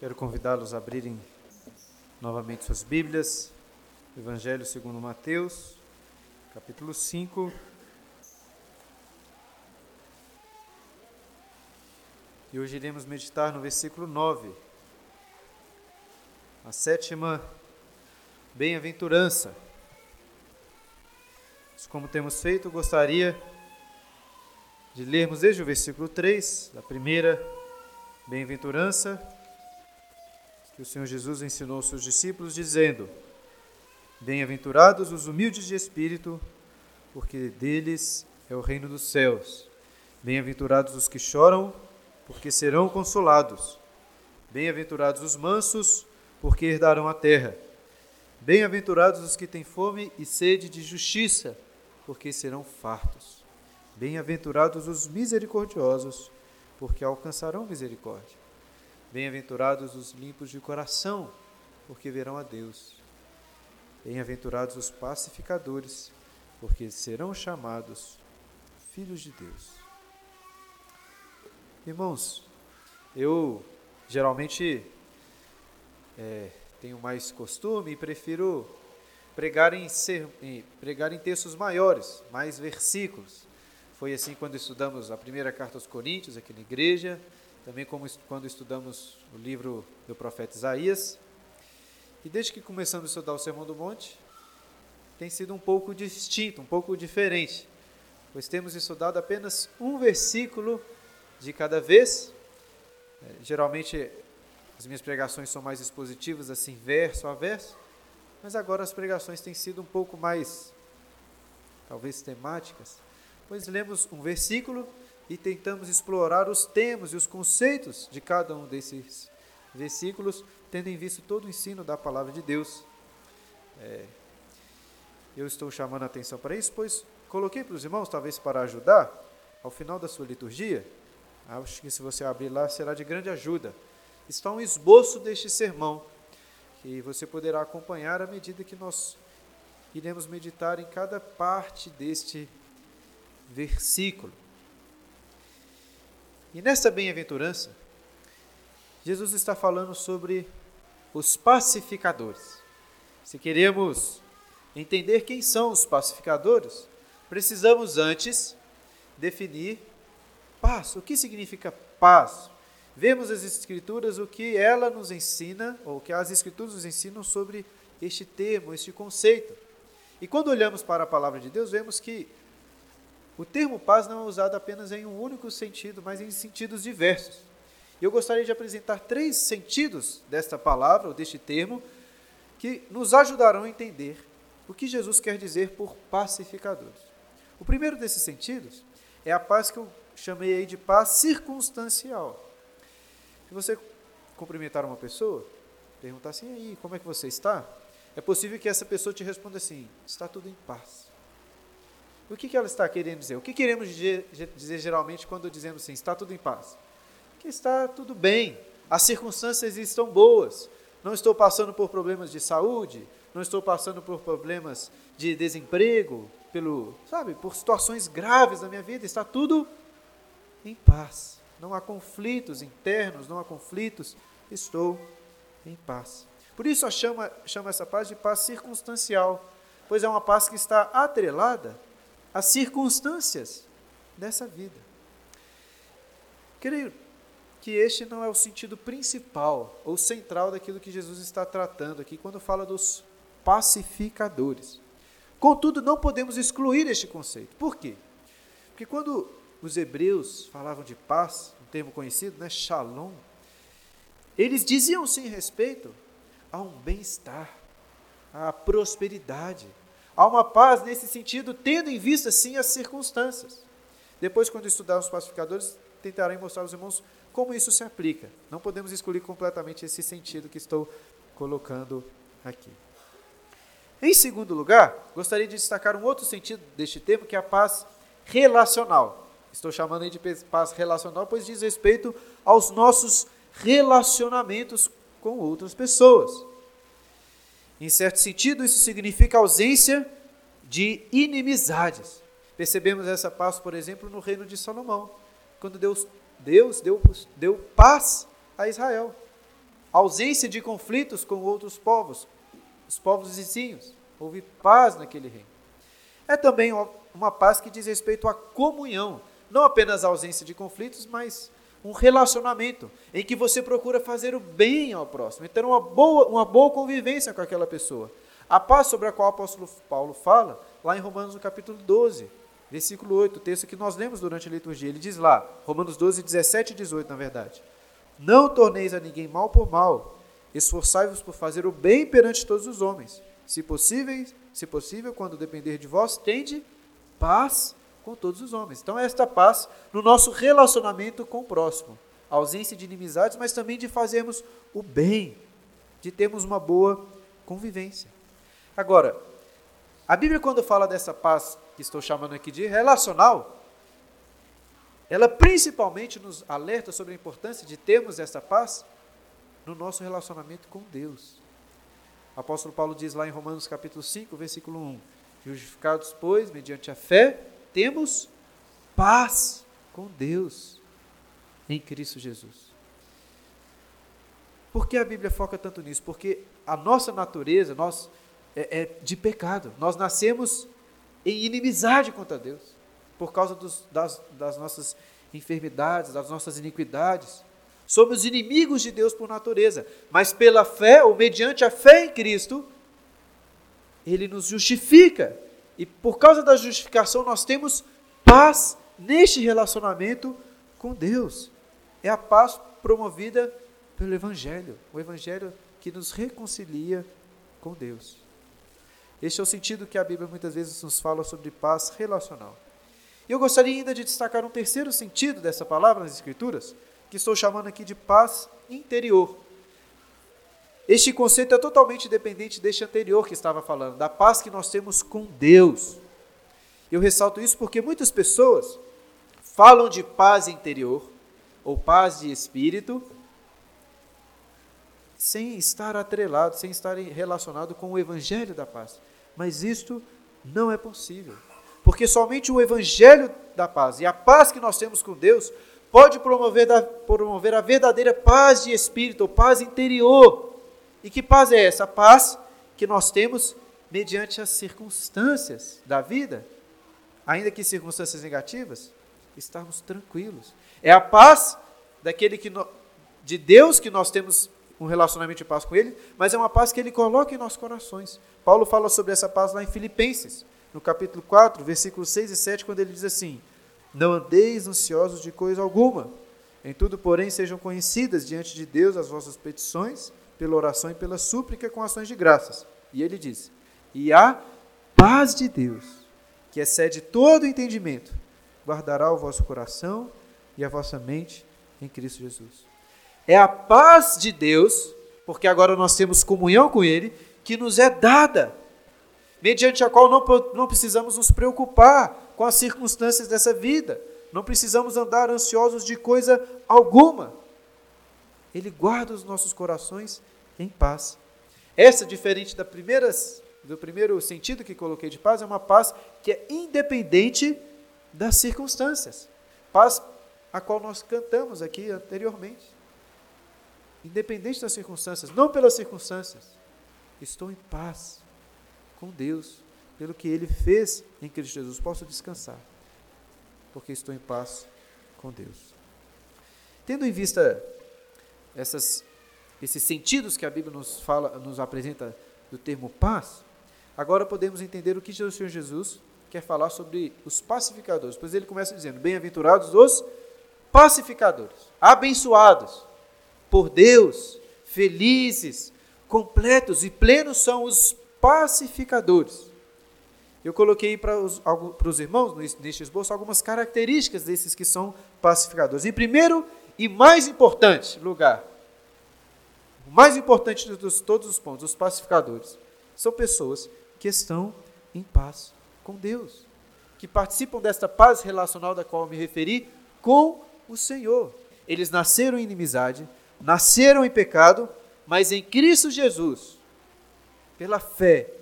Quero convidá-los a abrirem novamente suas Bíblias, Evangelho segundo Mateus, capítulo 5. E hoje iremos meditar no versículo 9, a sétima bem-aventurança. Como temos feito, gostaria de lermos desde o versículo 3, da primeira bem-aventurança, que o Senhor Jesus ensinou aos seus discípulos, dizendo: Bem-aventurados os humildes de espírito, porque deles é o reino dos céus. Bem-aventurados os que choram, porque serão consolados. Bem-aventurados os mansos, porque herdarão a terra. Bem-aventurados os que têm fome e sede de justiça, porque serão fartos. Bem-aventurados os misericordiosos, porque alcançarão misericórdia. Bem-aventurados os limpos de coração, porque verão a Deus. Bem-aventurados os pacificadores, porque serão chamados filhos de Deus. Irmãos, eu geralmente é, tenho mais costume e prefiro pregar em, ser, em, pregar em textos maiores, mais versículos. Foi assim quando estudamos a primeira carta aos Coríntios, aqui na igreja, também como quando estudamos o livro do profeta Isaías. E desde que começamos a estudar o Sermão do Monte, tem sido um pouco distinto, um pouco diferente, pois temos estudado apenas um versículo de cada vez. É, geralmente as minhas pregações são mais expositivas, assim, verso a verso, mas agora as pregações têm sido um pouco mais, talvez, temáticas, pois lemos um versículo e tentamos explorar os temas e os conceitos de cada um desses versículos, tendo em vista todo o ensino da palavra de Deus. É, eu estou chamando a atenção para isso, pois coloquei para os irmãos, talvez para ajudar, ao final da sua liturgia, acho que se você abrir lá será de grande ajuda. Está um esboço deste sermão, que você poderá acompanhar à medida que nós iremos meditar em cada parte deste versículo. E nessa bem-aventurança, Jesus está falando sobre os pacificadores. Se queremos entender quem são os pacificadores, precisamos antes definir paz. O que significa paz? Vemos as Escrituras, o que ela nos ensina, ou o que as Escrituras nos ensinam sobre este termo, este conceito. E quando olhamos para a palavra de Deus, vemos que o termo paz não é usado apenas em um único sentido, mas em sentidos diversos. Eu gostaria de apresentar três sentidos desta palavra, ou deste termo, que nos ajudarão a entender o que Jesus quer dizer por pacificadores. O primeiro desses sentidos é a paz que eu chamei aí de paz circunstancial. Se você cumprimentar uma pessoa, perguntar assim, e aí, como é que você está? É possível que essa pessoa te responda assim, está tudo em paz. O que, que ela está querendo dizer? O que queremos dizer, geralmente quando dizemos assim, está tudo em paz? Que está tudo bem, as circunstâncias estão boas, não estou passando por problemas de saúde, não estou passando por problemas de desemprego, pelo, sabe, por situações graves na minha vida, está tudo em paz. Não há conflitos internos, não há conflitos, estou em paz. Por isso eu chamo, chamo essa paz de paz circunstancial, pois é uma paz que está atrelada as circunstâncias dessa vida. Creio que este não é o sentido principal ou central daquilo que Jesus está tratando aqui quando fala dos pacificadores. Contudo, não podemos excluir este conceito. Por quê? Porque quando os hebreus falavam de paz, um termo conhecido, né, shalom, eles diziam sim respeito a um bem-estar, à prosperidade, Há uma paz nesse sentido, tendo em vista, sim, as circunstâncias. Depois, quando estudar os pacificadores, tentarei mostrar aos irmãos como isso se aplica. Não podemos excluir completamente esse sentido que estou colocando aqui. Em segundo lugar, gostaria de destacar um outro sentido deste termo, que é a paz relacional. Estou chamando aí de paz relacional, pois diz respeito aos nossos relacionamentos com outras pessoas. Em certo sentido, isso significa ausência de inimizades. Percebemos essa paz, por exemplo, no reino de Salomão, quando Deus, Deus deu, deu paz a Israel. ausência de conflitos com outros povos, os povos vizinhos. Houve paz naquele reino. É também uma paz que diz respeito à comunhão, não apenas a ausência de conflitos, mas um relacionamento em que você procura fazer o bem ao próximo, ter uma boa, uma boa convivência com aquela pessoa. A paz sobre a qual o apóstolo Paulo fala, lá em Romanos no capítulo 12, versículo 8, o texto que nós lemos durante a liturgia, ele diz lá, Romanos 12, 17 e 18, na verdade: Não torneis a ninguém mal por mal, esforçai-vos por fazer o bem perante todos os homens. Se possível, se possível, quando depender de vós, tende paz com todos os homens. Então, esta paz no nosso relacionamento com o próximo. A ausência de inimizades, mas também de fazermos o bem, de termos uma boa convivência. Agora, a Bíblia, quando fala dessa paz que estou chamando aqui de relacional, ela principalmente nos alerta sobre a importância de termos essa paz no nosso relacionamento com Deus. O apóstolo Paulo diz lá em Romanos capítulo 5, versículo 1: Justificados, pois, mediante a fé, temos paz com Deus em Cristo Jesus. Por que a Bíblia foca tanto nisso? Porque a nossa natureza nós, é, é de pecado. Nós nascemos em inimizade contra Deus, por causa dos, das, das nossas enfermidades, das nossas iniquidades. Somos inimigos de Deus por natureza, mas pela fé, ou mediante a fé em Cristo, Ele nos justifica e por causa da justificação, nós temos paz neste relacionamento com Deus. É a paz promovida pelo Evangelho, o Evangelho que nos reconcilia com Deus. Este é o sentido que a Bíblia muitas vezes nos fala sobre paz relacional. E eu gostaria ainda de destacar um terceiro sentido dessa palavra nas Escrituras, que estou chamando aqui de paz interior. Este conceito é totalmente dependente deste anterior que estava falando, da paz que nós temos com Deus. Eu ressalto isso porque muitas pessoas falam de paz interior ou paz de espírito sem estar atrelado, sem estar relacionado com o evangelho da paz. Mas isto não é possível. Porque somente o evangelho da paz e a paz que nós temos com Deus pode promover, promover a verdadeira paz de espírito, ou paz interior e que paz é essa? A paz que nós temos mediante as circunstâncias da vida, ainda que circunstâncias negativas, estarmos tranquilos. É a paz daquele que no, de Deus que nós temos um relacionamento de paz com Ele, mas é uma paz que Ele coloca em nossos corações. Paulo fala sobre essa paz lá em Filipenses, no capítulo 4, versículos 6 e 7, quando ele diz assim: Não andeis ansiosos de coisa alguma, em tudo, porém, sejam conhecidas diante de Deus as vossas petições pela oração e pela súplica com ações de graças. E ele diz: E a paz de Deus, que excede todo entendimento, guardará o vosso coração e a vossa mente em Cristo Jesus. É a paz de Deus, porque agora nós temos comunhão com Ele, que nos é dada, mediante a qual não, não precisamos nos preocupar com as circunstâncias dessa vida, não precisamos andar ansiosos de coisa alguma. Ele guarda os nossos corações em paz. Essa, diferente da primeiras, do primeiro sentido que coloquei de paz, é uma paz que é independente das circunstâncias. Paz a qual nós cantamos aqui anteriormente. Independente das circunstâncias, não pelas circunstâncias. Estou em paz com Deus, pelo que Ele fez em Cristo Jesus. Posso descansar, porque estou em paz com Deus. Tendo em vista essas esses sentidos que a Bíblia nos fala, nos apresenta do termo paz, agora podemos entender o que o Senhor Jesus quer falar sobre os pacificadores. Pois ele começa dizendo: Bem-aventurados os pacificadores, abençoados por Deus, felizes, completos e plenos são os pacificadores. Eu coloquei para os, para os irmãos, neste esboço, algumas características desses que são pacificadores. Em primeiro e mais importante lugar, o mais importante de todos os pontos, os pacificadores, são pessoas que estão em paz com Deus, que participam desta paz relacional da qual me referi com o Senhor. Eles nasceram em inimizade, nasceram em pecado, mas em Cristo Jesus, pela fé,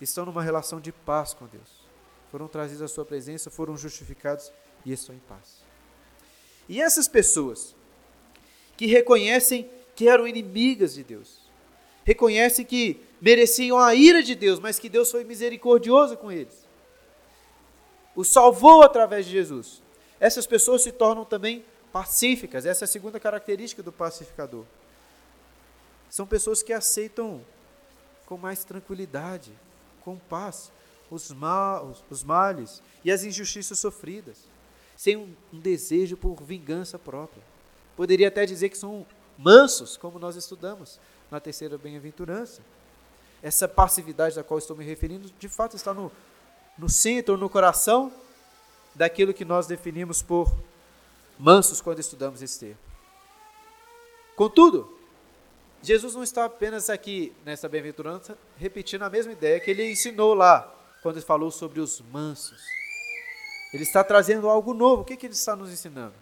estão numa relação de paz com Deus. Foram trazidos à sua presença, foram justificados e estão em paz. E essas pessoas que reconhecem que eram inimigas de Deus. Reconhecem que mereciam a ira de Deus, mas que Deus foi misericordioso com eles. O salvou através de Jesus. Essas pessoas se tornam também pacíficas. Essa é a segunda característica do pacificador. São pessoas que aceitam com mais tranquilidade, com paz, os, mal, os males e as injustiças sofridas, sem um, um desejo por vingança própria. Poderia até dizer que são mansos, como nós estudamos na terceira bem-aventurança. Essa passividade da qual estou me referindo, de fato, está no, no centro, no coração daquilo que nós definimos por mansos quando estudamos esse termo. Contudo, Jesus não está apenas aqui nessa bem-aventurança repetindo a mesma ideia que ele ensinou lá, quando ele falou sobre os mansos. Ele está trazendo algo novo. O que, que ele está nos ensinando?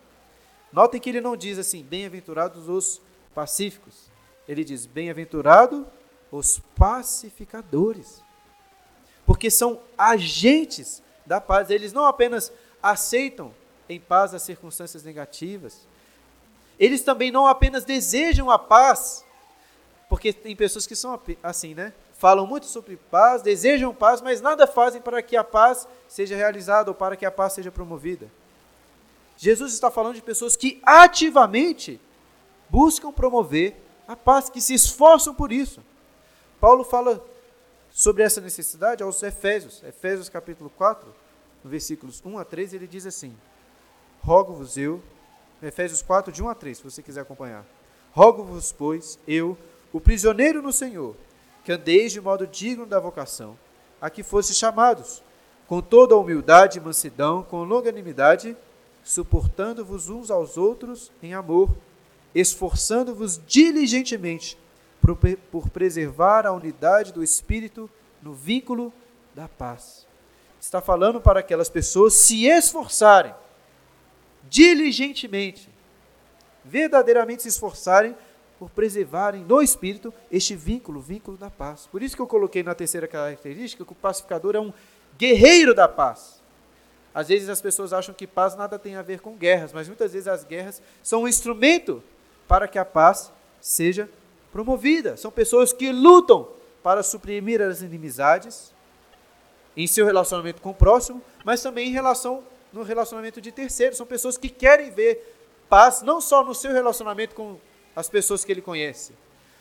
Notem que ele não diz assim, bem-aventurados os pacíficos. Ele diz, bem-aventurado os pacificadores. Porque são agentes da paz. Eles não apenas aceitam em paz as circunstâncias negativas, eles também não apenas desejam a paz, porque tem pessoas que são assim, né? Falam muito sobre paz, desejam paz, mas nada fazem para que a paz seja realizada ou para que a paz seja promovida. Jesus está falando de pessoas que ativamente buscam promover a paz, que se esforçam por isso. Paulo fala sobre essa necessidade aos Efésios, Efésios capítulo 4, no versículos 1 a 3, ele diz assim: Rogo-vos eu, Efésios 4, de 1 a 3, se você quiser acompanhar. Rogo-vos, pois, eu, o prisioneiro no Senhor, que andeis de modo digno da vocação, a que fosse chamados, com toda a humildade e mansidão, com longanimidade, suportando-vos uns aos outros em amor, esforçando-vos diligentemente por, preservar a unidade do Espírito no vínculo da paz. Está falando para aquelas pessoas se esforçarem diligentemente, verdadeiramente se esforçarem por preservarem no espírito este vínculo, vínculo da paz. Por isso que eu coloquei na terceira característica que o pacificador é um guerreiro da paz. Às vezes as pessoas acham que paz nada tem a ver com guerras, mas muitas vezes as guerras são um instrumento para que a paz seja promovida. São pessoas que lutam para suprimir as inimizades em seu relacionamento com o próximo, mas também em relação no relacionamento de terceiros. São pessoas que querem ver paz não só no seu relacionamento com as pessoas que ele conhece,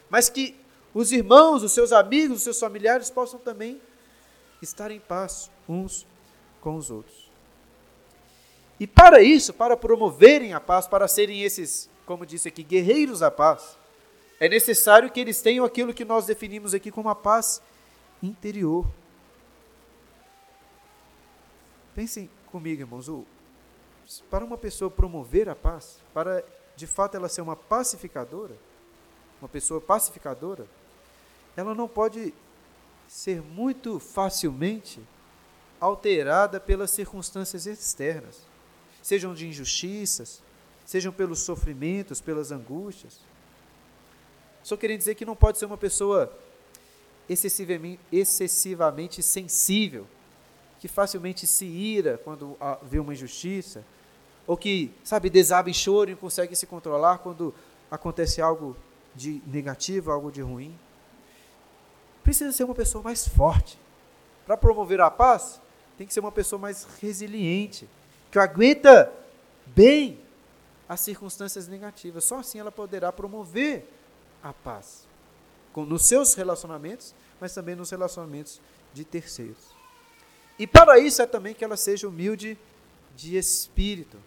mas que os irmãos, os seus amigos, os seus familiares possam também estar em paz uns com os outros. E para isso, para promoverem a paz, para serem esses, como disse aqui, guerreiros da paz, é necessário que eles tenham aquilo que nós definimos aqui como a paz interior. Pensem comigo, irmãos, para uma pessoa promover a paz, para de fato ela ser uma pacificadora, uma pessoa pacificadora, ela não pode ser muito facilmente alterada pelas circunstâncias externas, sejam de injustiças, sejam pelos sofrimentos, pelas angústias. Só querendo dizer que não pode ser uma pessoa excessivamente, excessivamente sensível que facilmente se ira quando vê uma injustiça, ou que, sabe, desaba em choro e consegue se controlar quando acontece algo de negativo, algo de ruim. Precisa ser uma pessoa mais forte. Para promover a paz, tem que ser uma pessoa mais resiliente, que aguenta bem as circunstâncias negativas. Só assim ela poderá promover a paz nos seus relacionamentos, mas também nos relacionamentos de terceiros. E para isso é também que ela seja humilde de espírito.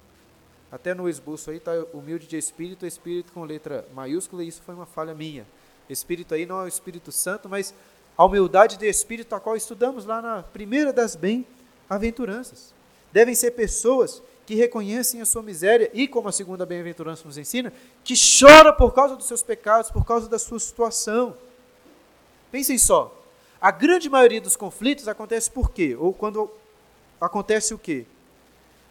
Até no esboço aí está humilde de espírito, espírito com letra maiúscula, e isso foi uma falha minha. Espírito aí não é o Espírito Santo, mas a humildade de espírito, a qual estudamos lá na primeira das bem-aventuranças. Devem ser pessoas que reconhecem a sua miséria e, como a segunda bem-aventurança nos ensina, que chora por causa dos seus pecados, por causa da sua situação. Pensem só, a grande maioria dos conflitos acontece por quê? Ou quando acontece o quê?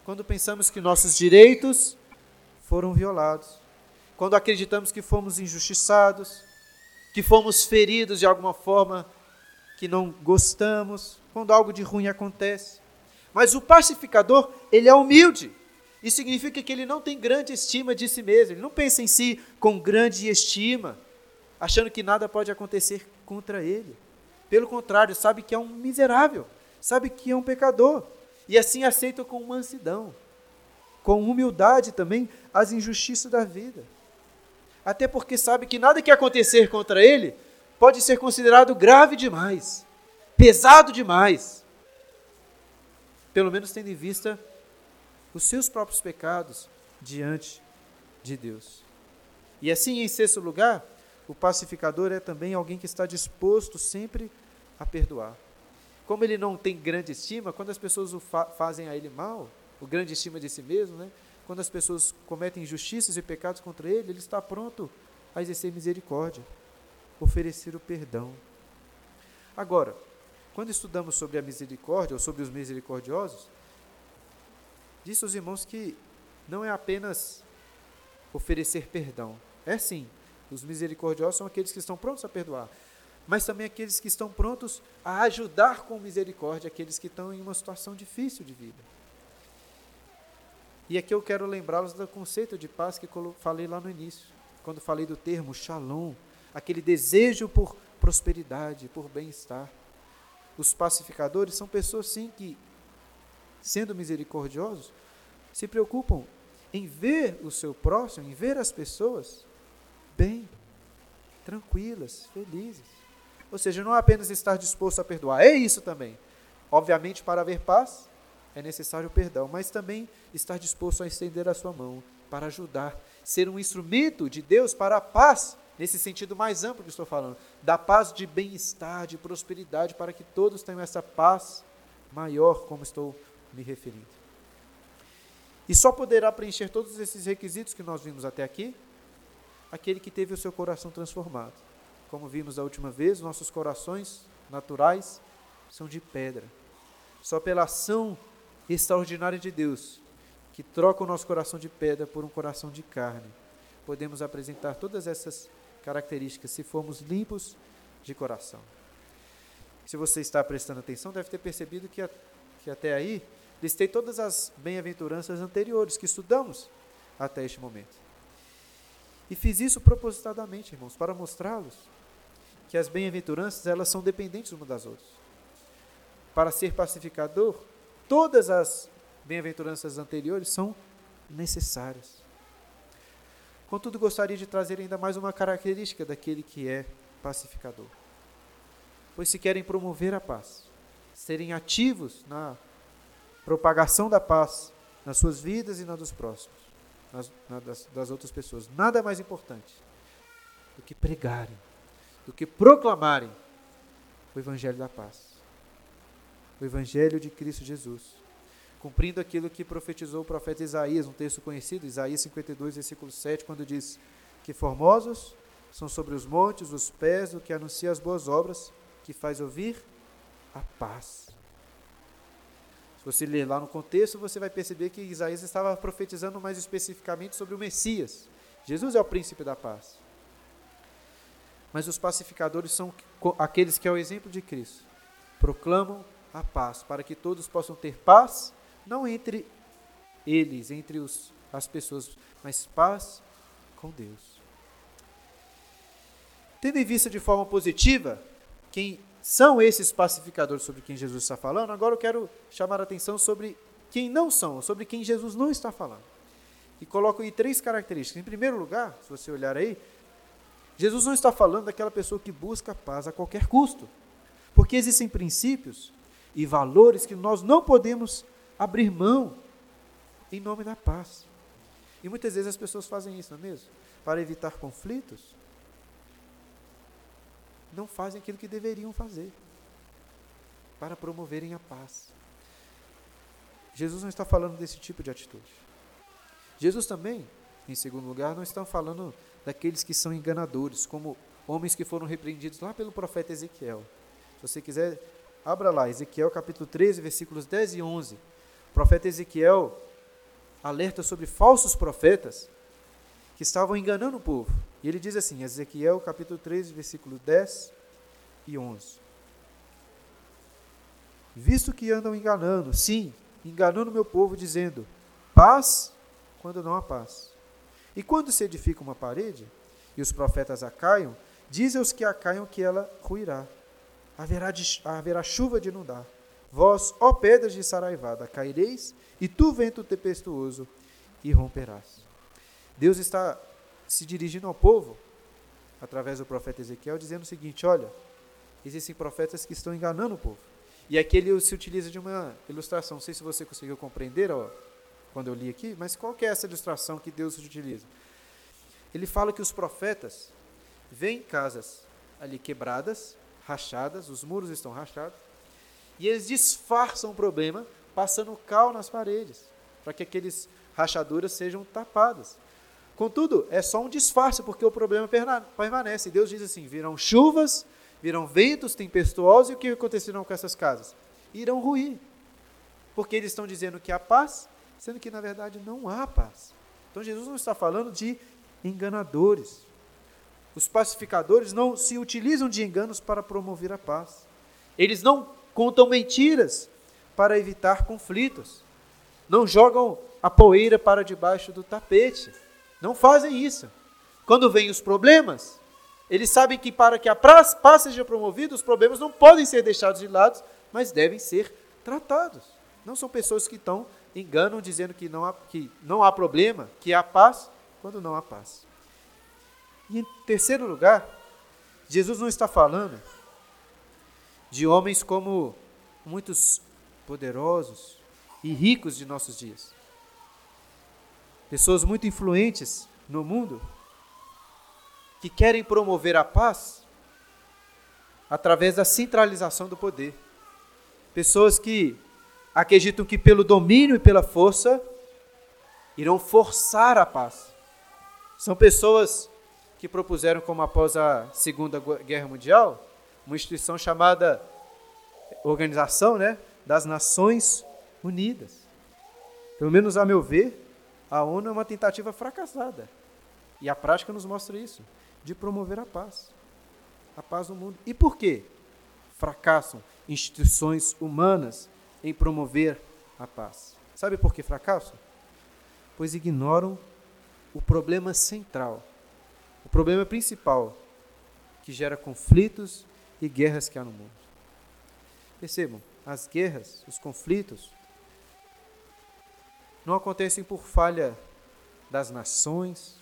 Quando pensamos que nossos direitos foram violados. Quando acreditamos que fomos injustiçados, que fomos feridos de alguma forma que não gostamos, quando algo de ruim acontece. Mas o pacificador, ele é humilde. Isso significa que ele não tem grande estima de si mesmo, ele não pensa em si com grande estima, achando que nada pode acontecer contra ele. Pelo contrário, sabe que é um miserável, sabe que é um pecador, e assim aceita com mansidão, com humildade também as injustiças da vida. Até porque sabe que nada que acontecer contra ele pode ser considerado grave demais, pesado demais. Pelo menos tendo em vista os seus próprios pecados diante de Deus. E assim, em sexto lugar, o pacificador é também alguém que está disposto sempre a perdoar. Como ele não tem grande estima, quando as pessoas fa fazem a ele mal, o grande estima de si mesmo, né? quando as pessoas cometem injustiças e pecados contra ele, ele está pronto a exercer misericórdia, oferecer o perdão. Agora, quando estudamos sobre a misericórdia ou sobre os misericordiosos, Disse aos irmãos que não é apenas oferecer perdão. É sim, os misericordiosos são aqueles que estão prontos a perdoar, mas também aqueles que estão prontos a ajudar com misericórdia aqueles que estão em uma situação difícil de vida. E aqui eu quero lembrá-los do conceito de paz que falei lá no início, quando falei do termo shalom, aquele desejo por prosperidade, por bem-estar. Os pacificadores são pessoas, sim, que sendo misericordiosos, se preocupam em ver o seu próximo, em ver as pessoas bem, tranquilas, felizes. Ou seja, não é apenas estar disposto a perdoar, é isso também. Obviamente, para haver paz, é necessário o perdão, mas também estar disposto a estender a sua mão para ajudar, ser um instrumento de Deus para a paz, nesse sentido mais amplo que estou falando, da paz de bem-estar, de prosperidade, para que todos tenham essa paz maior, como estou me referindo. E só poderá preencher todos esses requisitos que nós vimos até aqui aquele que teve o seu coração transformado. Como vimos da última vez, nossos corações naturais são de pedra. Só pela ação extraordinária de Deus, que troca o nosso coração de pedra por um coração de carne, podemos apresentar todas essas características se formos limpos de coração. Se você está prestando atenção, deve ter percebido que, que até aí listei todas as bem-aventuranças anteriores que estudamos até este momento. E fiz isso propositadamente, irmãos, para mostrá-los que as bem-aventuranças elas são dependentes umas das outras. Para ser pacificador, todas as bem-aventuranças anteriores são necessárias. Contudo, gostaria de trazer ainda mais uma característica daquele que é pacificador. Pois se querem promover a paz, serem ativos na propagação da paz nas suas vidas e na dos próximos, nas, na das, das outras pessoas. Nada mais importante do que pregarem, do que proclamarem o Evangelho da paz, o Evangelho de Cristo Jesus, cumprindo aquilo que profetizou o profeta Isaías, um texto conhecido, Isaías 52, versículo 7, quando diz que formosos são sobre os montes os pés do que anuncia as boas obras, que faz ouvir a paz. Se você ler lá no contexto, você vai perceber que Isaías estava profetizando mais especificamente sobre o Messias. Jesus é o príncipe da paz. Mas os pacificadores são aqueles que, ao exemplo de Cristo, proclamam a paz, para que todos possam ter paz, não entre eles, entre os, as pessoas, mas paz com Deus. Tendo em vista de forma positiva quem são esses pacificadores sobre quem Jesus está falando, agora eu quero chamar a atenção sobre quem não são, sobre quem Jesus não está falando. E coloco aí três características. Em primeiro lugar, se você olhar aí, Jesus não está falando daquela pessoa que busca paz a qualquer custo. Porque existem princípios e valores que nós não podemos abrir mão em nome da paz. E muitas vezes as pessoas fazem isso, não é mesmo? Para evitar conflitos, não fazem aquilo que deveriam fazer para promoverem a paz. Jesus não está falando desse tipo de atitude. Jesus também, em segundo lugar, não está falando daqueles que são enganadores, como homens que foram repreendidos lá pelo profeta Ezequiel. Se você quiser, abra lá, Ezequiel capítulo 13, versículos 10 e 11. Profeta Ezequiel alerta sobre falsos profetas que estavam enganando o povo. E ele diz assim, Ezequiel capítulo 13, versículo 10 e 11. Visto que andam enganando, sim, enganando meu povo, dizendo: paz quando não há paz. E quando se edifica uma parede, e os profetas a caiam, diz aos que a caiam que ela ruirá. Haverá, de, haverá chuva de inundar. Vós, ó pedras de Saraivada, caireis, e tu, vento tempestuoso, e romperás. Deus está se dirigindo ao povo, através do profeta Ezequiel, dizendo o seguinte: olha, existem profetas que estão enganando o povo. E aqui ele se utiliza de uma ilustração. Não sei se você conseguiu compreender ó, quando eu li aqui, mas qual é essa ilustração que Deus utiliza? Ele fala que os profetas veem casas ali quebradas, rachadas, os muros estão rachados, e eles disfarçam o problema passando cal nas paredes, para que aqueles rachaduras sejam tapadas. Contudo, é só um disfarce, porque o problema permanece. Deus diz assim: virão chuvas, virão ventos tempestuosos, e o que acontecerão com essas casas? Irão ruir. Porque eles estão dizendo que há paz, sendo que na verdade não há paz. Então Jesus não está falando de enganadores. Os pacificadores não se utilizam de enganos para promover a paz. Eles não contam mentiras para evitar conflitos. Não jogam a poeira para debaixo do tapete. Não fazem isso. Quando vêm os problemas, eles sabem que para que a paz seja promovida, os problemas não podem ser deixados de lado, mas devem ser tratados. Não são pessoas que estão enganam dizendo que não há, que não há problema, que há paz, quando não há paz. E em terceiro lugar, Jesus não está falando de homens como muitos poderosos e ricos de nossos dias. Pessoas muito influentes no mundo que querem promover a paz através da centralização do poder. Pessoas que acreditam que pelo domínio e pela força irão forçar a paz. São pessoas que propuseram, como após a Segunda Guerra Mundial, uma instituição chamada Organização né, das Nações Unidas. Pelo menos a meu ver, a ONU é uma tentativa fracassada. E a prática nos mostra isso, de promover a paz. A paz no mundo. E por quê? Fracassam instituições humanas em promover a paz. Sabe por que fracassam? Pois ignoram o problema central, o problema principal que gera conflitos e guerras que há no mundo. Percebam, as guerras, os conflitos, não acontecem por falha das nações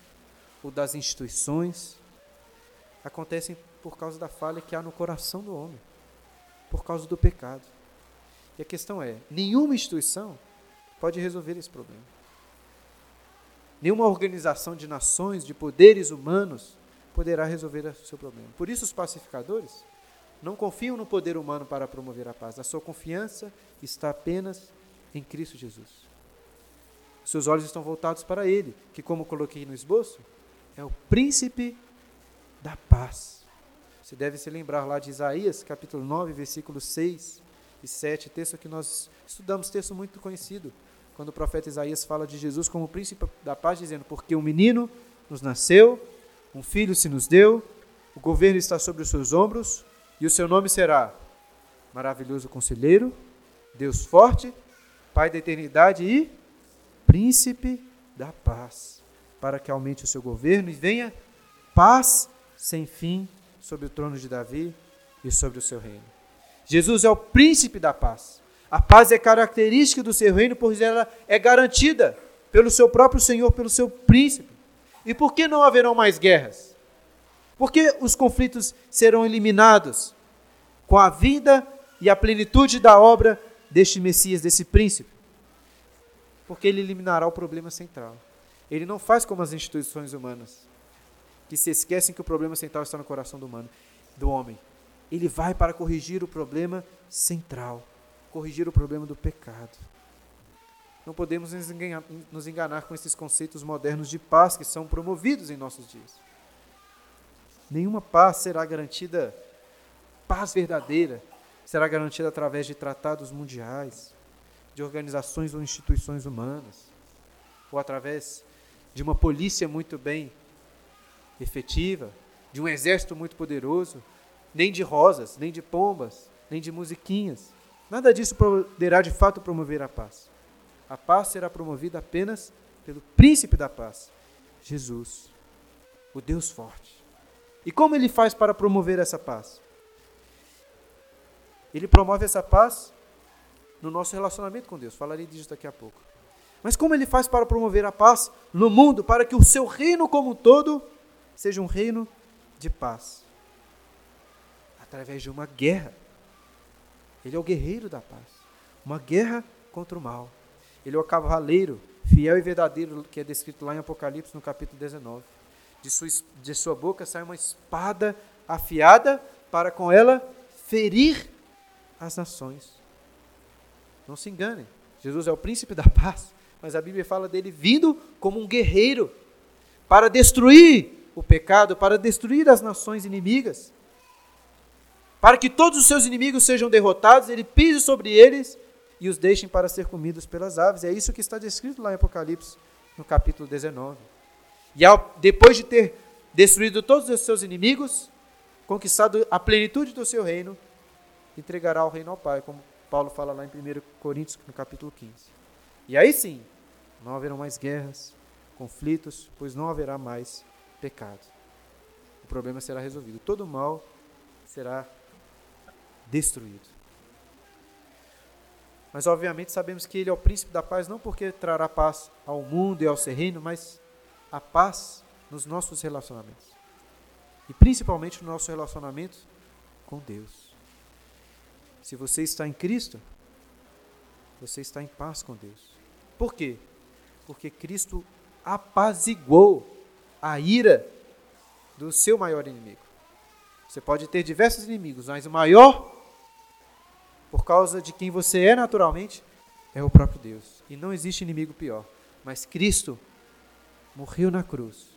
ou das instituições, acontecem por causa da falha que há no coração do homem, por causa do pecado. E a questão é: nenhuma instituição pode resolver esse problema. Nenhuma organização de nações, de poderes humanos, poderá resolver o seu problema. Por isso, os pacificadores não confiam no poder humano para promover a paz. A sua confiança está apenas em Cristo Jesus. Seus olhos estão voltados para Ele, que, como coloquei no esboço, é o príncipe da paz. Você deve se lembrar lá de Isaías, capítulo 9, versículo 6 e 7, texto que nós estudamos, texto muito conhecido, quando o profeta Isaías fala de Jesus como príncipe da paz, dizendo: Porque um menino nos nasceu, um filho se nos deu, o governo está sobre os seus ombros, e o seu nome será Maravilhoso Conselheiro, Deus Forte, Pai da Eternidade e Príncipe da Paz, para que aumente o seu governo e venha paz sem fim sobre o trono de Davi e sobre o seu reino. Jesus é o príncipe da paz. A paz é característica do seu reino, pois ela é garantida pelo seu próprio Senhor, pelo seu príncipe. E por que não haverão mais guerras? Por que os conflitos serão eliminados com a vida e a plenitude da obra deste Messias, desse príncipe? Porque ele eliminará o problema central. Ele não faz como as instituições humanas, que se esquecem que o problema central está no coração do humano, do homem. Ele vai para corrigir o problema central, corrigir o problema do pecado. Não podemos nos enganar, nos enganar com esses conceitos modernos de paz que são promovidos em nossos dias. Nenhuma paz será garantida, paz verdadeira, será garantida através de tratados mundiais, de organizações ou instituições humanas, ou através de uma polícia muito bem efetiva, de um exército muito poderoso, nem de rosas, nem de pombas, nem de musiquinhas. Nada disso poderá de fato promover a paz. A paz será promovida apenas pelo príncipe da paz, Jesus, o Deus forte. E como ele faz para promover essa paz? Ele promove essa paz no nosso relacionamento com Deus. Falarei disso daqui a pouco. Mas como ele faz para promover a paz no mundo, para que o seu reino como um todo seja um reino de paz? Através de uma guerra. Ele é o guerreiro da paz. Uma guerra contra o mal. Ele é o cavaleiro fiel e verdadeiro que é descrito lá em Apocalipse no capítulo 19. De sua, de sua boca sai uma espada afiada para com ela ferir as nações. Não se enganem, Jesus é o príncipe da paz, mas a Bíblia fala dele vindo como um guerreiro para destruir o pecado, para destruir as nações inimigas. Para que todos os seus inimigos sejam derrotados, ele pise sobre eles e os deixem para ser comidos pelas aves. É isso que está descrito lá em Apocalipse, no capítulo 19. E ao, depois de ter destruído todos os seus inimigos, conquistado a plenitude do seu reino, entregará o reino ao Pai, como Paulo fala lá em 1 Coríntios, no capítulo 15. E aí sim, não haverão mais guerras, conflitos, pois não haverá mais pecado. O problema será resolvido. Todo mal será destruído. Mas obviamente sabemos que ele é o príncipe da paz não porque trará paz ao mundo e ao seu reino, mas a paz nos nossos relacionamentos. E principalmente no nosso relacionamento com Deus. Se você está em Cristo, você está em paz com Deus. Por quê? Porque Cristo apaziguou a ira do seu maior inimigo. Você pode ter diversos inimigos, mas o maior, por causa de quem você é naturalmente, é o próprio Deus. E não existe inimigo pior. Mas Cristo morreu na cruz,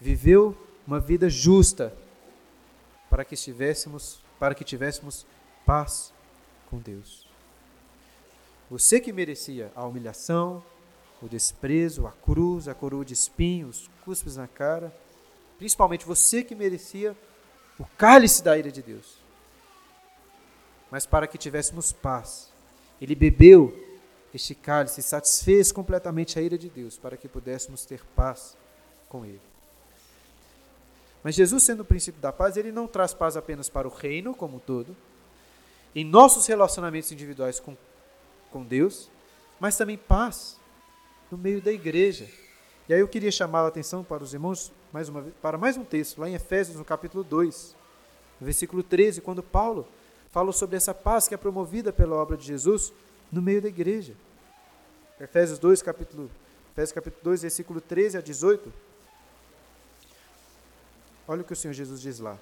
viveu uma vida justa para que estivéssemos, para que tivéssemos paz com Deus. Você que merecia a humilhação, o desprezo, a cruz, a coroa de espinhos, cuspes na cara, principalmente você que merecia o cálice da ira de Deus. Mas para que tivéssemos paz, ele bebeu este cálice satisfez completamente a ira de Deus, para que pudéssemos ter paz com ele. Mas Jesus, sendo o princípio da paz, ele não traz paz apenas para o reino como um todo, em nossos relacionamentos individuais com, com Deus, mas também paz no meio da igreja. E aí eu queria chamar a atenção para os irmãos mais uma para mais um texto, lá em Efésios, no capítulo 2, no versículo 13, quando Paulo fala sobre essa paz que é promovida pela obra de Jesus no meio da igreja. Efésios 2, capítulo, Efésios capítulo 2, versículo 13 a 18. Olha o que o Senhor Jesus diz lá.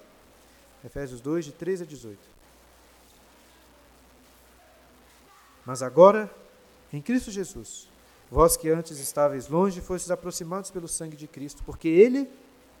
Efésios 2, de 13 a 18. Mas agora, em Cristo Jesus, vós que antes estáveis longe, fostes aproximados pelo sangue de Cristo, porque Ele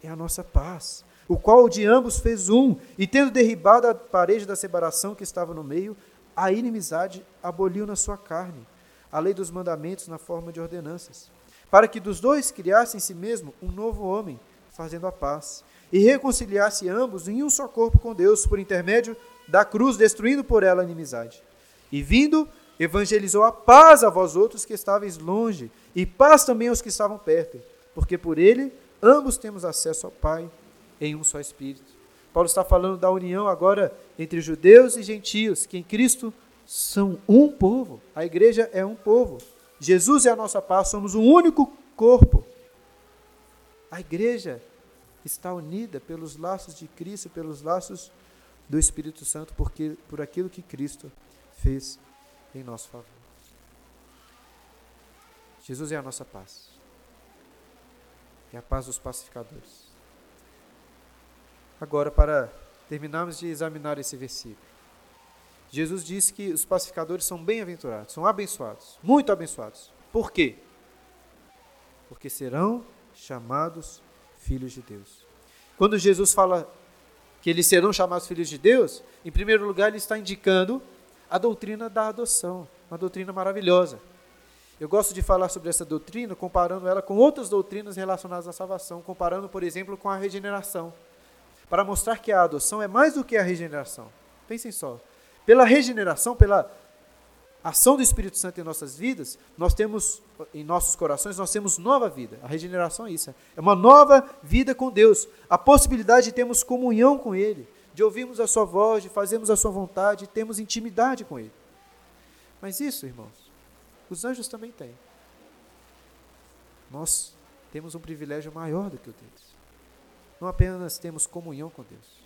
é a nossa paz, o qual de ambos fez um, e tendo derribado a parede da separação que estava no meio, a inimizade aboliu na sua carne, a lei dos mandamentos na forma de ordenanças, para que dos dois criasse em si mesmo um novo homem, fazendo a paz, e reconciliasse ambos em um só corpo com Deus, por intermédio da cruz, destruindo por ela a inimizade. E vindo, evangelizou a paz a vós outros que estáveis longe, e paz também aos que estavam perto, porque por ele ambos temos acesso ao Pai em um só Espírito. Paulo está falando da união agora entre judeus e gentios, que em Cristo são um povo. A igreja é um povo. Jesus é a nossa paz, somos um único corpo. A igreja está unida pelos laços de Cristo, pelos laços do Espírito Santo, porque por aquilo que Cristo fez em nosso favor. Jesus é a nossa paz. É a paz dos pacificadores. Agora, para terminarmos de examinar esse versículo. Jesus disse que os pacificadores são bem-aventurados, são abençoados, muito abençoados. Por quê? Porque serão chamados filhos de Deus. Quando Jesus fala que eles serão chamados filhos de Deus, em primeiro lugar, ele está indicando a doutrina da adoção, uma doutrina maravilhosa. Eu gosto de falar sobre essa doutrina comparando ela com outras doutrinas relacionadas à salvação, comparando, por exemplo, com a regeneração, para mostrar que a adoção é mais do que a regeneração. Pensem só. Pela regeneração, pela ação do Espírito Santo em nossas vidas, nós temos, em nossos corações, nós temos nova vida. A regeneração é isso. É uma nova vida com Deus. A possibilidade de termos comunhão com Ele, de ouvirmos a Sua voz, de fazermos a Sua vontade, de termos intimidade com Ele. Mas isso, irmãos, os anjos também têm. Nós temos um privilégio maior do que o deles. Não apenas temos comunhão com Deus,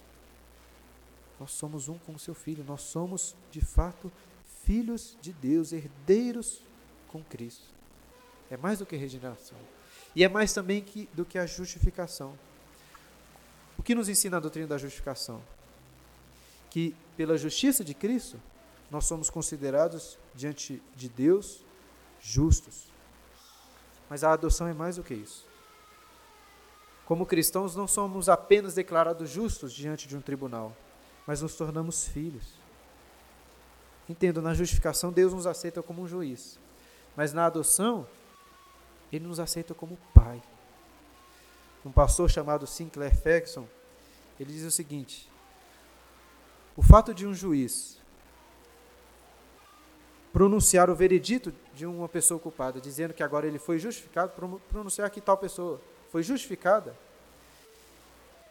nós somos um com o seu Filho, nós somos, de fato, filhos de Deus, herdeiros com Cristo. É mais do que regeneração. E é mais também que, do que a justificação. O que nos ensina a doutrina da justificação? Que pela justiça de Cristo, nós somos considerados diante de Deus justos. Mas a adoção é mais do que isso. Como cristãos, não somos apenas declarados justos diante de um tribunal, mas nos tornamos filhos. Entendo, na justificação Deus nos aceita como um juiz, mas na adoção Ele nos aceita como pai. Um pastor chamado Sinclair Ferguson, ele diz o seguinte: o fato de um juiz pronunciar o veredito de uma pessoa culpada, dizendo que agora ele foi justificado, pronunciar que tal pessoa foi justificada,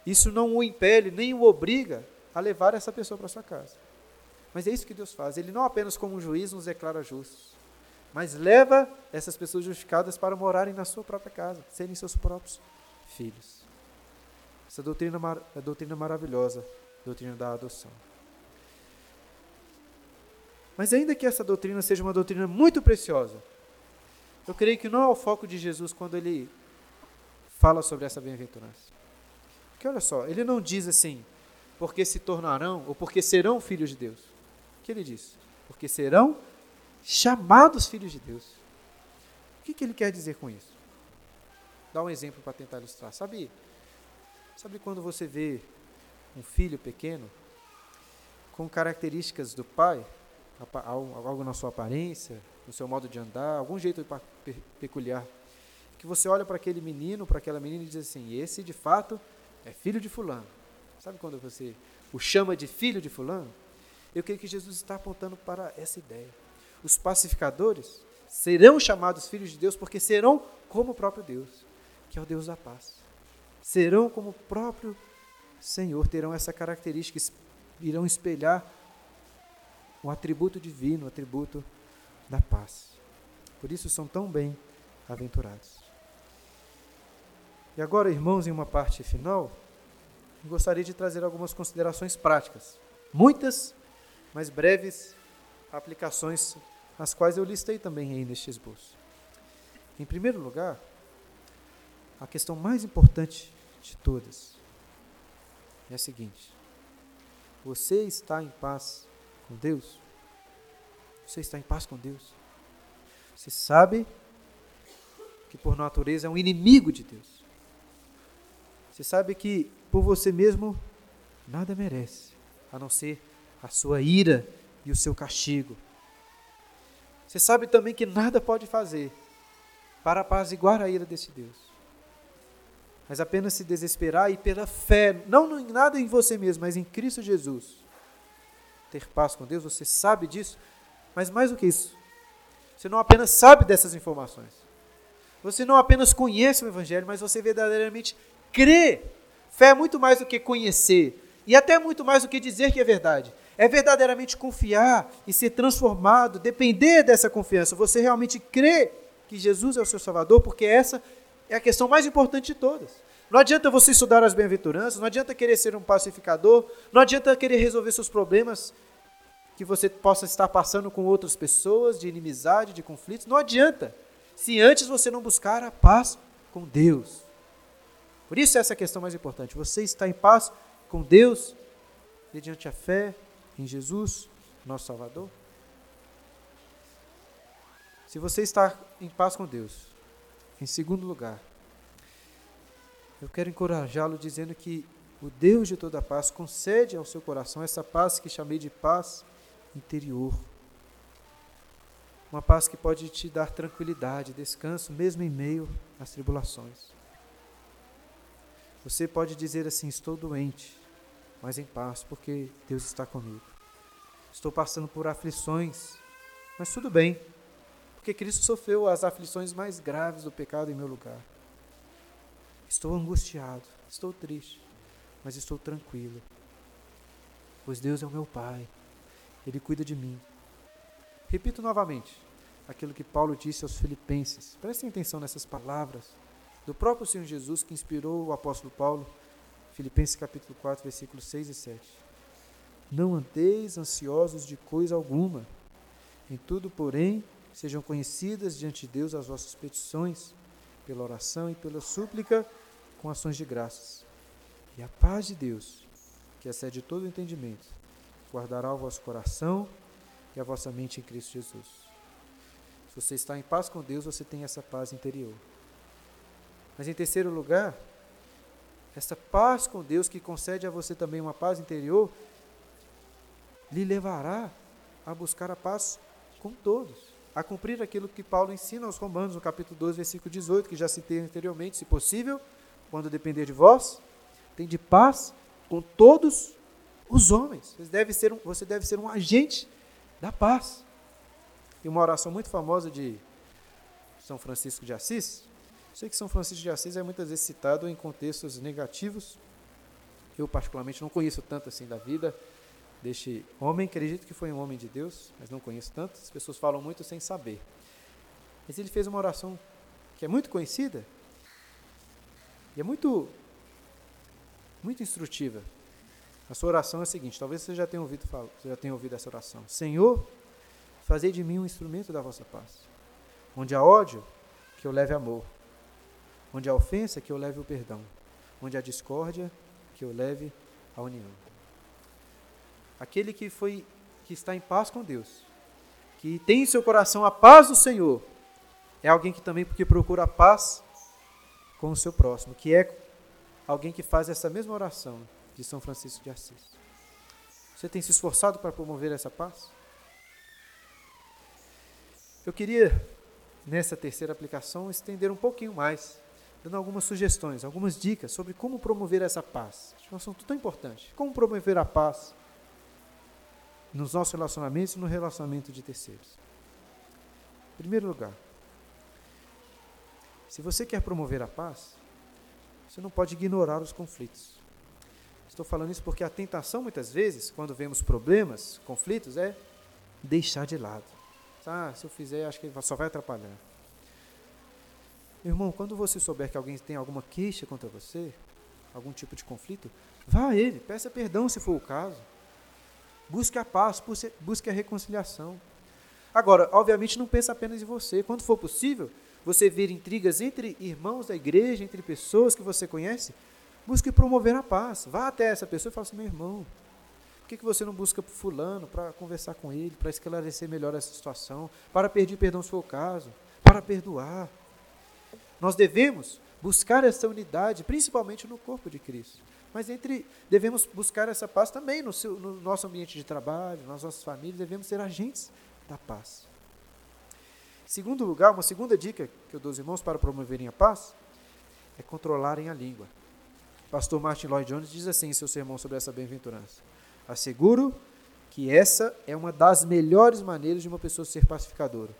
isso não o impele nem o obriga a levar essa pessoa para sua casa. Mas é isso que Deus faz. Ele não apenas como um juiz nos declara justos, mas leva essas pessoas justificadas para morarem na sua própria casa, serem seus próprios filhos. Essa doutrina é doutrina maravilhosa, doutrina da adoção. Mas ainda que essa doutrina seja uma doutrina muito preciosa, eu creio que não é o foco de Jesus quando ele fala sobre essa bem-aventurança. Porque olha só, ele não diz assim, porque se tornarão ou porque serão filhos de Deus que ele diz? Porque serão chamados filhos de Deus. O que, que ele quer dizer com isso? Dá um exemplo para tentar ilustrar. Sabe, sabe quando você vê um filho pequeno com características do pai, algo na sua aparência, no seu modo de andar, algum jeito peculiar, que você olha para aquele menino, para aquela menina e diz assim: esse de fato é filho de fulano. Sabe quando você o chama de filho de fulano? Eu creio que Jesus está apontando para essa ideia. Os pacificadores serão chamados filhos de Deus porque serão como o próprio Deus, que é o Deus da paz. Serão como o próprio Senhor, terão essa característica, irão espelhar o atributo divino, o atributo da paz. Por isso são tão bem-aventurados. E agora, irmãos, em uma parte final, gostaria de trazer algumas considerações práticas. Muitas mas breves aplicações, as quais eu listei também aí neste esboço. Em primeiro lugar, a questão mais importante de todas é a seguinte: você está em paz com Deus? Você está em paz com Deus? Você sabe que por natureza é um inimigo de Deus. Você sabe que por você mesmo nada merece, a não ser a sua ira e o seu castigo. Você sabe também que nada pode fazer para apaziguar a ira desse Deus, mas apenas se desesperar e pela fé, não em nada em você mesmo, mas em Cristo Jesus, ter paz com Deus. Você sabe disso, mas mais do que isso, você não apenas sabe dessas informações, você não apenas conhece o Evangelho, mas você verdadeiramente crê. Fé é muito mais do que conhecer, e até muito mais do que dizer que é verdade é verdadeiramente confiar e ser transformado, depender dessa confiança. Você realmente crê que Jesus é o seu Salvador, porque essa é a questão mais importante de todas. Não adianta você estudar as bem-aventuranças, não adianta querer ser um pacificador, não adianta querer resolver seus problemas que você possa estar passando com outras pessoas, de inimizade, de conflitos. Não adianta, se antes você não buscar a paz com Deus. Por isso, essa é a questão mais importante. Você está em paz com Deus mediante a fé em Jesus, nosso Salvador? Se você está em paz com Deus, em segundo lugar, eu quero encorajá-lo dizendo que o Deus de toda paz concede ao seu coração essa paz que chamei de paz interior. Uma paz que pode te dar tranquilidade, descanso, mesmo em meio às tribulações. Você pode dizer assim: Estou doente, mas em paz, porque Deus está comigo. Estou passando por aflições, Mas tudo bem, porque Cristo sofreu as aflições mais graves do pecado em meu lugar. Estou angustiado, estou triste, mas estou tranquilo, pois Deus é o meu Pai, Ele cuida de mim. Repito novamente aquilo que Paulo disse aos Filipenses. Prestem atenção nessas palavras do próprio Senhor Jesus que inspirou o apóstolo Paulo, Filipenses capítulo 4, versículos 6 e 7. Não andeis ansiosos de coisa alguma, em tudo, porém, sejam conhecidas diante de Deus as vossas petições, pela oração e pela súplica, com ações de graças. E a paz de Deus, que excede todo o entendimento, guardará o vosso coração e a vossa mente em Cristo Jesus. Se você está em paz com Deus, você tem essa paz interior. Mas em terceiro lugar, essa paz com Deus que concede a você também uma paz interior, lhe levará a buscar a paz com todos, a cumprir aquilo que Paulo ensina aos Romanos, no capítulo 12, versículo 18, que já citei anteriormente, se possível, quando depender de vós, tem de paz com todos os homens. Você deve ser um, você deve ser um agente da paz. E uma oração muito famosa de São Francisco de Assis. Sei que São Francisco de Assis é muitas vezes citado em contextos negativos. Eu, particularmente, não conheço tanto assim da vida deste homem. Acredito que foi um homem de Deus, mas não conheço tanto. As pessoas falam muito sem saber. Mas ele fez uma oração que é muito conhecida e é muito, muito instrutiva. A sua oração é a seguinte: talvez você já tenha ouvido, já tenha ouvido essa oração. Senhor, fazei de mim um instrumento da vossa paz. Onde há ódio, que eu leve amor. Onde há ofensa, que eu leve o perdão. Onde há discórdia, que eu leve a união. Aquele que foi que está em paz com Deus, que tem em seu coração a paz do Senhor, é alguém que também porque procura a paz com o seu próximo, que é alguém que faz essa mesma oração de São Francisco de Assis. Você tem se esforçado para promover essa paz? Eu queria, nessa terceira aplicação, estender um pouquinho mais, dando algumas sugestões, algumas dicas sobre como promover essa paz. Acho é um assunto tão importante. Como promover a paz nos nossos relacionamentos e no relacionamento de terceiros. Em primeiro lugar, se você quer promover a paz, você não pode ignorar os conflitos. Estou falando isso porque a tentação, muitas vezes, quando vemos problemas, conflitos, é deixar de lado. Ah, se eu fizer, acho que só vai atrapalhar. Irmão, quando você souber que alguém tem alguma queixa contra você, algum tipo de conflito, vá a ele, peça perdão se for o caso. Busque a paz, busque a reconciliação. Agora, obviamente, não pense apenas em você. Quando for possível, você ver intrigas entre irmãos da igreja, entre pessoas que você conhece, busque promover a paz. Vá até essa pessoa e fale assim, meu irmão, por que, você não busca por fulano para conversar com ele, para esclarecer melhor essa situação, para pedir perdão se for o caso, para perdoar? Nós devemos buscar essa unidade, principalmente no corpo de Cristo. Mas entre devemos buscar essa paz também no, seu, no nosso ambiente de trabalho, nas nossas famílias, devemos ser agentes da paz. Segundo lugar, uma segunda dica que eu dou aos irmãos para promoverem a paz é controlarem a língua. Pastor Martin Lloyd Jones diz assim em seu sermão sobre essa bem-aventurança: Asseguro que essa é uma das melhores maneiras de uma pessoa ser pacificadora,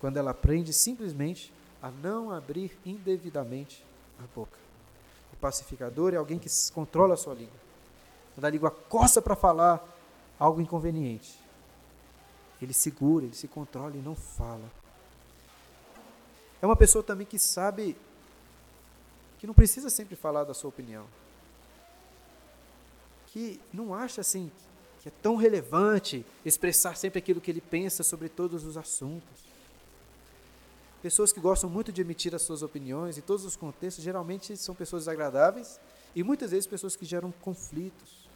quando ela aprende simplesmente a não abrir indevidamente a boca. O pacificador é alguém que controla a sua língua. Quando a língua coça para falar algo inconveniente, ele segura, ele se controla e não fala. É uma pessoa também que sabe que não precisa sempre falar da sua opinião. Que não acha assim que é tão relevante expressar sempre aquilo que ele pensa sobre todos os assuntos. Pessoas que gostam muito de emitir as suas opiniões em todos os contextos, geralmente são pessoas desagradáveis e muitas vezes pessoas que geram conflitos.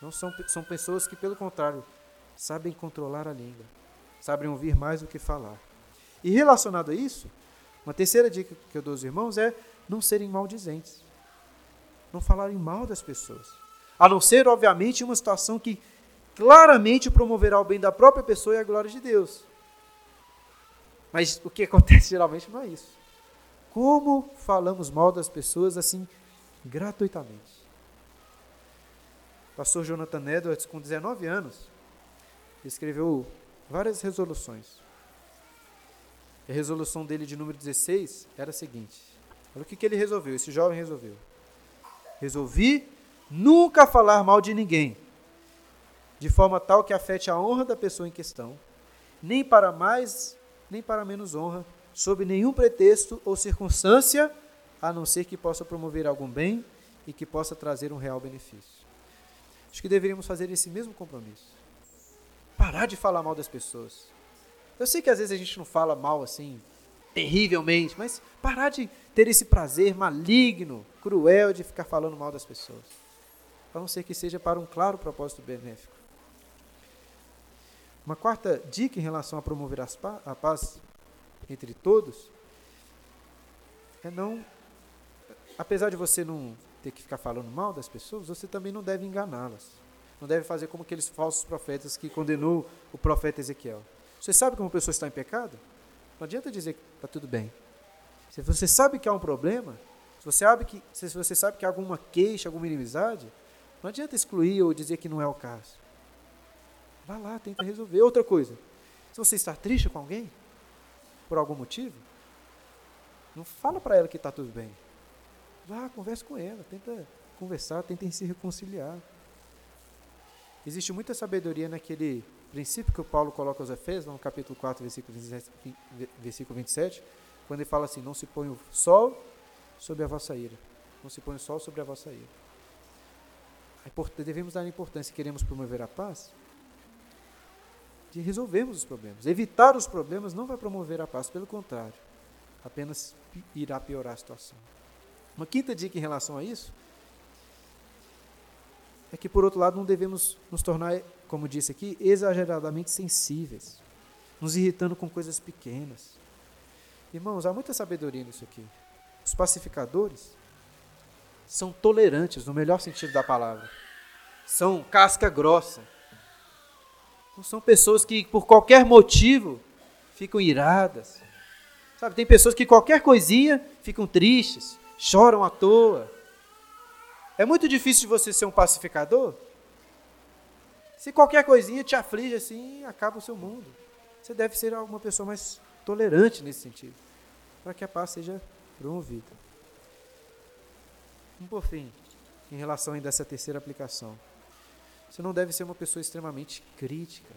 Não são, são pessoas que, pelo contrário, sabem controlar a língua, sabem ouvir mais do que falar. E relacionado a isso, uma terceira dica que eu dou aos irmãos é não serem maldizentes. Não falarem mal das pessoas. A não ser, obviamente, uma situação que claramente promoverá o bem da própria pessoa e a glória de Deus. Mas o que acontece geralmente não é isso. Como falamos mal das pessoas assim, gratuitamente? O pastor Jonathan Edwards, com 19 anos, escreveu várias resoluções. A resolução dele de número 16 era a seguinte: olha o que, que ele resolveu, esse jovem resolveu. Resolvi nunca falar mal de ninguém, de forma tal que afete a honra da pessoa em questão, nem para mais, nem para menos honra, sob nenhum pretexto ou circunstância, a não ser que possa promover algum bem e que possa trazer um real benefício. Acho que deveríamos fazer esse mesmo compromisso. Parar de falar mal das pessoas. Eu sei que às vezes a gente não fala mal assim, terrivelmente, mas parar de ter esse prazer maligno, cruel de ficar falando mal das pessoas. A não ser que seja para um claro propósito benéfico. Uma quarta dica em relação a promover a paz entre todos é não. Apesar de você não ter que ficar falando mal das pessoas, você também não deve enganá-las. Não deve fazer como aqueles falsos profetas que condenou o profeta Ezequiel. Você sabe que uma pessoa está em pecado? Não adianta dizer que está tudo bem. Se você sabe que há um problema, se você sabe que, se você sabe que há alguma queixa, alguma inimizade, não adianta excluir ou dizer que não é o caso. Vá lá, tenta resolver. Outra coisa, se você está triste com alguém, por algum motivo, não fala para ela que está tudo bem. Vá, converse com ela, tenta conversar, tentem se reconciliar. Existe muita sabedoria naquele princípio que o Paulo coloca aos Efésios, no capítulo 4, versículo 27, versículo 27, quando ele fala assim: Não se põe o sol sobre a vossa ira. Não se põe o sol sobre a vossa ira. Devemos dar importância, queremos promover a paz, de resolvermos os problemas. Evitar os problemas não vai promover a paz, pelo contrário, apenas irá piorar a situação. Uma quinta dica em relação a isso é que, por outro lado, não devemos nos tornar, como disse aqui, exageradamente sensíveis, nos irritando com coisas pequenas. Irmãos, há muita sabedoria nisso aqui. Os pacificadores são tolerantes, no melhor sentido da palavra. São casca grossa são pessoas que, por qualquer motivo, ficam iradas. Sabe, tem pessoas que qualquer coisinha ficam tristes, choram à toa. É muito difícil de você ser um pacificador. Se qualquer coisinha te aflige assim, acaba o seu mundo. Você deve ser uma pessoa mais tolerante nesse sentido, para que a paz seja promovida. E por fim, em relação ainda a essa terceira aplicação, você não deve ser uma pessoa extremamente crítica,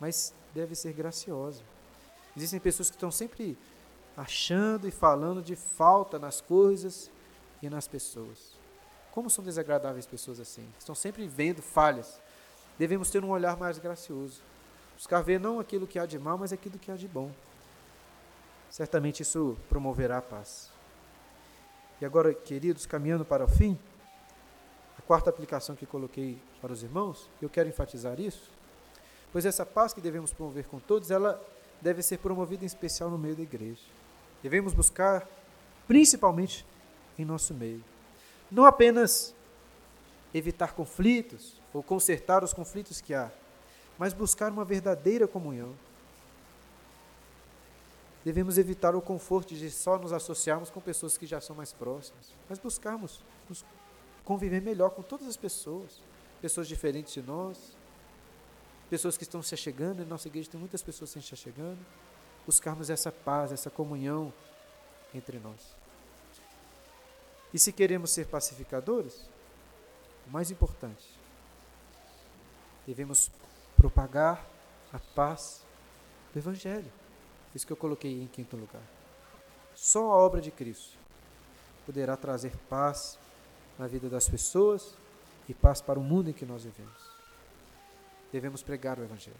mas deve ser graciosa. Existem pessoas que estão sempre achando e falando de falta nas coisas e nas pessoas. Como são desagradáveis pessoas assim? Estão sempre vendo falhas. Devemos ter um olhar mais gracioso. Buscar ver não aquilo que há de mal, mas aquilo que há de bom. Certamente isso promoverá a paz. E agora, queridos, caminhando para o fim, quarta aplicação que coloquei para os irmãos, eu quero enfatizar isso, pois essa paz que devemos promover com todos, ela deve ser promovida em especial no meio da igreja. Devemos buscar principalmente em nosso meio. Não apenas evitar conflitos ou consertar os conflitos que há, mas buscar uma verdadeira comunhão. Devemos evitar o conforto de só nos associarmos com pessoas que já são mais próximas, mas buscarmos nos conviver melhor com todas as pessoas, pessoas diferentes de nós, pessoas que estão se achegando, em nossa igreja tem muitas pessoas se achegando, buscarmos essa paz, essa comunhão entre nós. E se queremos ser pacificadores, o mais importante, devemos propagar a paz do Evangelho. Isso que eu coloquei em quinto lugar. Só a obra de Cristo poderá trazer paz na vida das pessoas e paz para o mundo em que nós vivemos. Devemos pregar o Evangelho.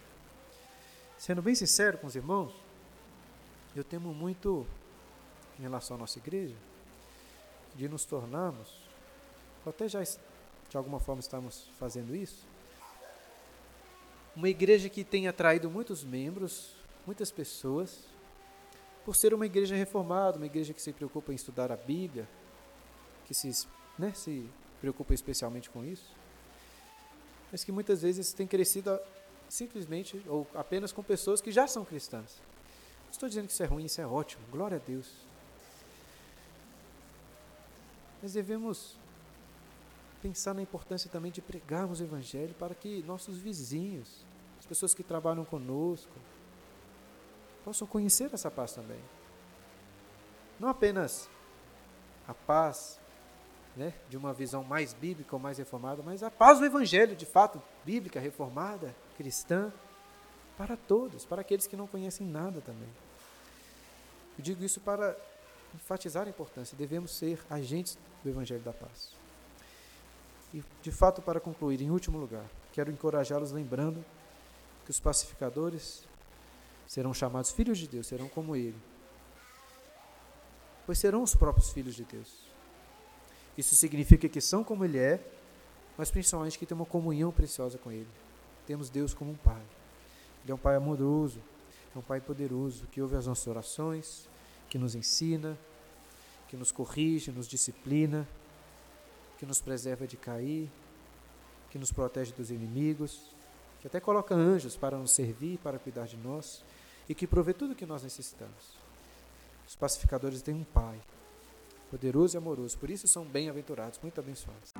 Sendo bem sincero com os irmãos, eu temo muito, em relação à nossa igreja, de nos tornarmos, até já de alguma forma estamos fazendo isso, uma igreja que tem atraído muitos membros, muitas pessoas, por ser uma igreja reformada, uma igreja que se preocupa em estudar a Bíblia, que se né, se preocupa especialmente com isso, mas que muitas vezes tem crescido simplesmente ou apenas com pessoas que já são cristãs. Não estou dizendo que isso é ruim, isso é ótimo, glória a Deus. Mas devemos pensar na importância também de pregarmos o Evangelho para que nossos vizinhos, as as pessoas que trabalham conosco, possam conhecer essa paz também. Não apenas a paz né, de uma visão mais bíblica ou mais reformada, mas a paz do Evangelho, de fato, bíblica, reformada, cristã, para todos, para aqueles que não conhecem nada também. Eu digo isso para enfatizar a importância, devemos ser agentes do Evangelho da Paz. E, de fato, para concluir, em último lugar, quero encorajá-los lembrando que os pacificadores serão chamados filhos de Deus, serão como Ele, pois serão os próprios filhos de Deus. Isso significa que são como Ele é, mas principalmente que tem uma comunhão preciosa com Ele. Temos Deus como um Pai. Ele é um Pai amoroso, é um Pai poderoso, que ouve as nossas orações, que nos ensina, que nos corrige, nos disciplina, que nos preserva de cair, que nos protege dos inimigos, que até coloca anjos para nos servir, para cuidar de nós e que provê tudo o que nós necessitamos. Os pacificadores têm um Pai, poderoso e amoroso. Por isso são bem-aventurados, muito abençoados.